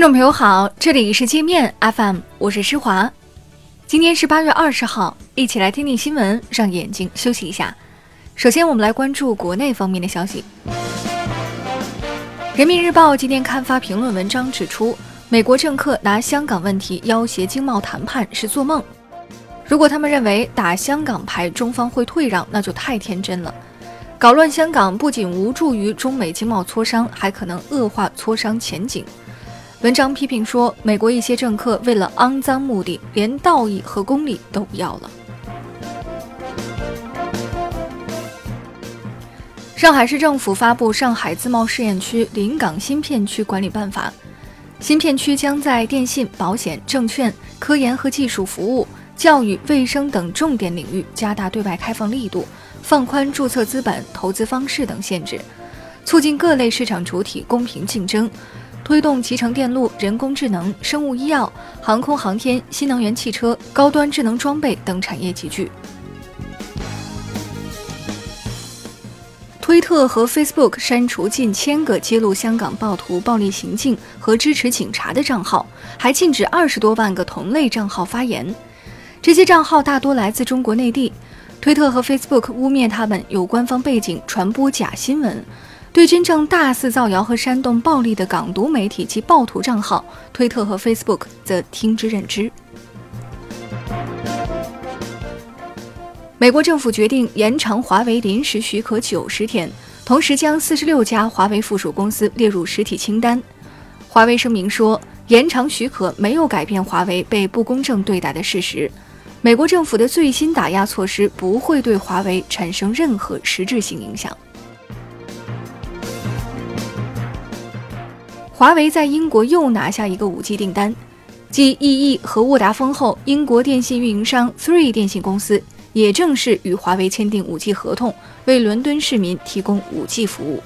听众朋友好，这里是界面 FM，我是施华。今天是八月二十号，一起来听听新闻，让眼睛休息一下。首先，我们来关注国内方面的消息。人民日报今天刊发评论文章指出，美国政客拿香港问题要挟经贸谈判是做梦。如果他们认为打香港牌中方会退让，那就太天真了。搞乱香港不仅无助于中美经贸磋商，还可能恶化磋商前景。文章批评说，美国一些政客为了肮脏目的，连道义和公理都不要了。上海市政府发布《上海自贸试验区临港新片区管理办法》，新片区将在电信、保险、证券、科研和技术服务、教育、卫生等重点领域加大对外开放力度，放宽注册资本、投资方式等限制，促进各类市场主体公平竞争。推动集成电路、人工智能、生物医药、航空航天、新能源汽车、高端智能装备等产业集聚。推特和 Facebook 删除近千个揭露香港暴徒暴力行径和支持警察的账号，还禁止二十多万个同类账号发言。这些账号大多来自中国内地。推特和 Facebook 污蔑他们有官方背景，传播假新闻。对真正大肆造谣和煽动暴力的港独媒体及暴徒账号，推特和 Facebook 则听之任之。美国政府决定延长华为临时许可九十天，同时将四十六家华为附属公司列入实体清单。华为声明说，延长许可没有改变华为被不公正对待的事实。美国政府的最新打压措施不会对华为产生任何实质性影响。华为在英国又拿下一个 5G 订单，继 EE 和沃达丰后，英国电信运营商 Three 电信公司也正式与华为签订 5G 合同，为伦敦市民提供 5G 服务。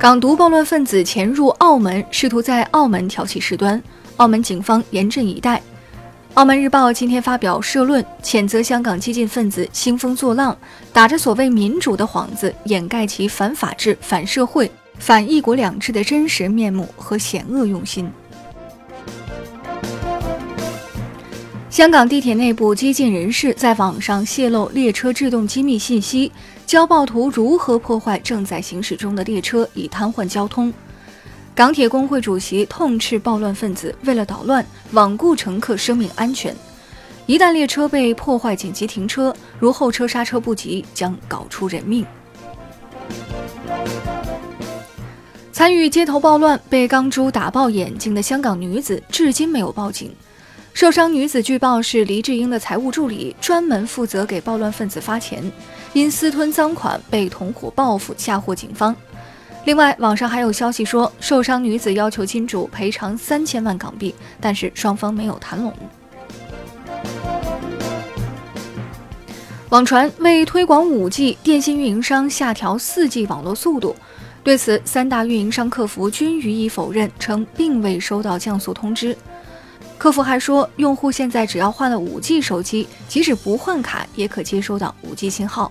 港独暴乱分子潜入澳门，试图在澳门挑起事端，澳门警方严阵以待。澳门日报今天发表社论，谴责香港激进分子兴风作浪，打着所谓民主的幌子，掩盖其反法治、反社会、反一国两制的真实面目和险恶用心。香港地铁内部激进人士在网上泄露列车制动机密信息，教暴徒如何破坏正在行驶中的列车，以瘫痪交通。港铁工会主席痛斥暴乱分子为了捣乱，罔顾乘客生命安全。一旦列车被破坏紧急停车，如后车刹车不及，将搞出人命。参与街头暴乱被钢珠打爆眼睛的香港女子至今没有报警。受伤女子据报是黎智英的财务助理，专门负责给暴乱分子发钱，因私吞赃款被同伙报复，吓唬警方。另外，网上还有消息说，受伤女子要求金主赔偿三千万港币，但是双方没有谈拢。网传为推广 5G，电信运营商下调 4G 网络速度，对此，三大运营商客服均予以否认，称并未收到降速通知。客服还说，用户现在只要换了 5G 手机，即使不换卡，也可接收到 5G 信号。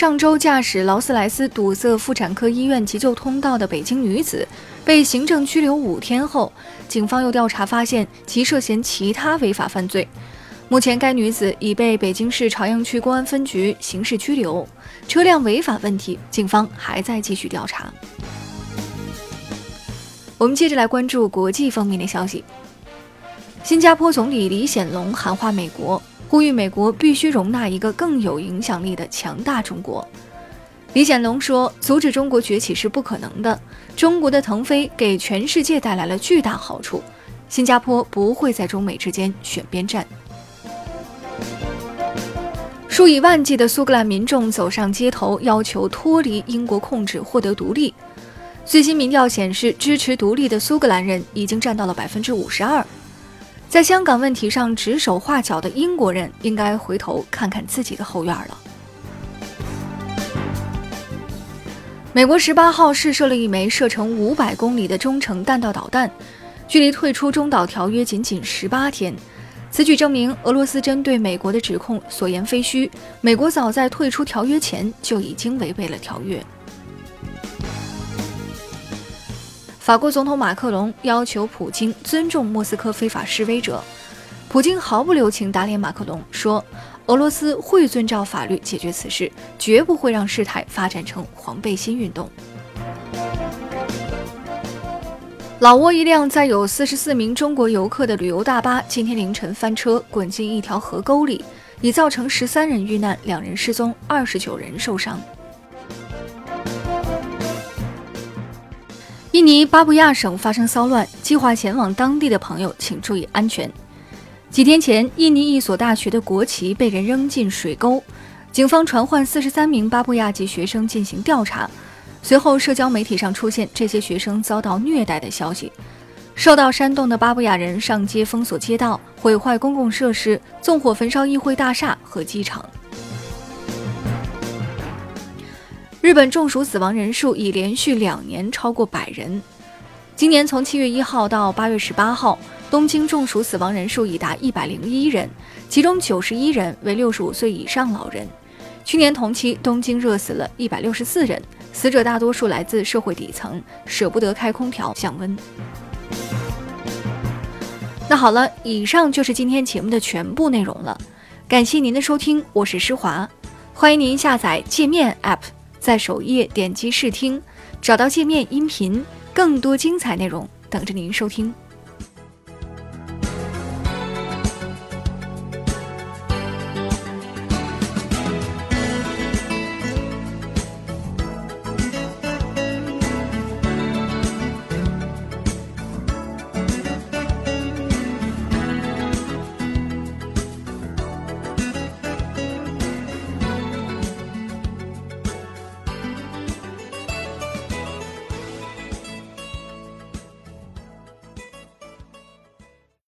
上周驾驶劳斯莱斯堵塞妇产科医院急救通道的北京女子，被行政拘留五天后，警方又调查发现其涉嫌其他违法犯罪。目前，该女子已被北京市朝阳区公安分局刑事拘留。车辆违法问题，警方还在继续调查。我们接着来关注国际方面的消息。新加坡总理李显龙喊话美国。呼吁美国必须容纳一个更有影响力的强大中国。李显龙说：“阻止中国崛起是不可能的。中国的腾飞给全世界带来了巨大好处。新加坡不会在中美之间选边站。”数以万计的苏格兰民众走上街头，要求脱离英国控制，获得独立。最新民调显示，支持独立的苏格兰人已经占到了百分之五十二。在香港问题上指手画脚的英国人，应该回头看看自己的后院了。美国十八号试射了一枚射程五百公里的中程弹道导弹，距离退出中导条约仅仅十八天。此举证明俄罗斯针对美国的指控所言非虚，美国早在退出条约前就已经违背了条约。法国总统马克龙要求普京尊重莫斯科非法示威者，普京毫不留情打脸马克龙，说俄罗斯会遵照法律解决此事，绝不会让事态发展成黄背心运动。老挝一辆载有四十四名中国游客的旅游大巴今天凌晨翻车，滚进一条河沟里，已造成十三人遇难，两人失踪，二十九人受伤。印尼巴布亚省发生骚乱，计划前往当地的朋友请注意安全。几天前，印尼一所大学的国旗被人扔进水沟，警方传唤四十三名巴布亚籍学生进行调查。随后，社交媒体上出现这些学生遭到虐待的消息。受到煽动的巴布亚人上街封锁街道、毁坏公共设施、纵火焚烧议会大厦和机场。日本中暑死亡人数已连续两年超过百人。今年从七月一号到八月十八号，东京中暑死亡人数已达一百零一人，其中九十一人为六十五岁以上老人。去年同期，东京热死了一百六十四人。死者大多数来自社会底层，舍不得开空调降温。那好了，以上就是今天节目的全部内容了，感谢您的收听，我是施华，欢迎您下载界面 App，在首页点击试听，找到界面音频，更多精彩内容等着您收听。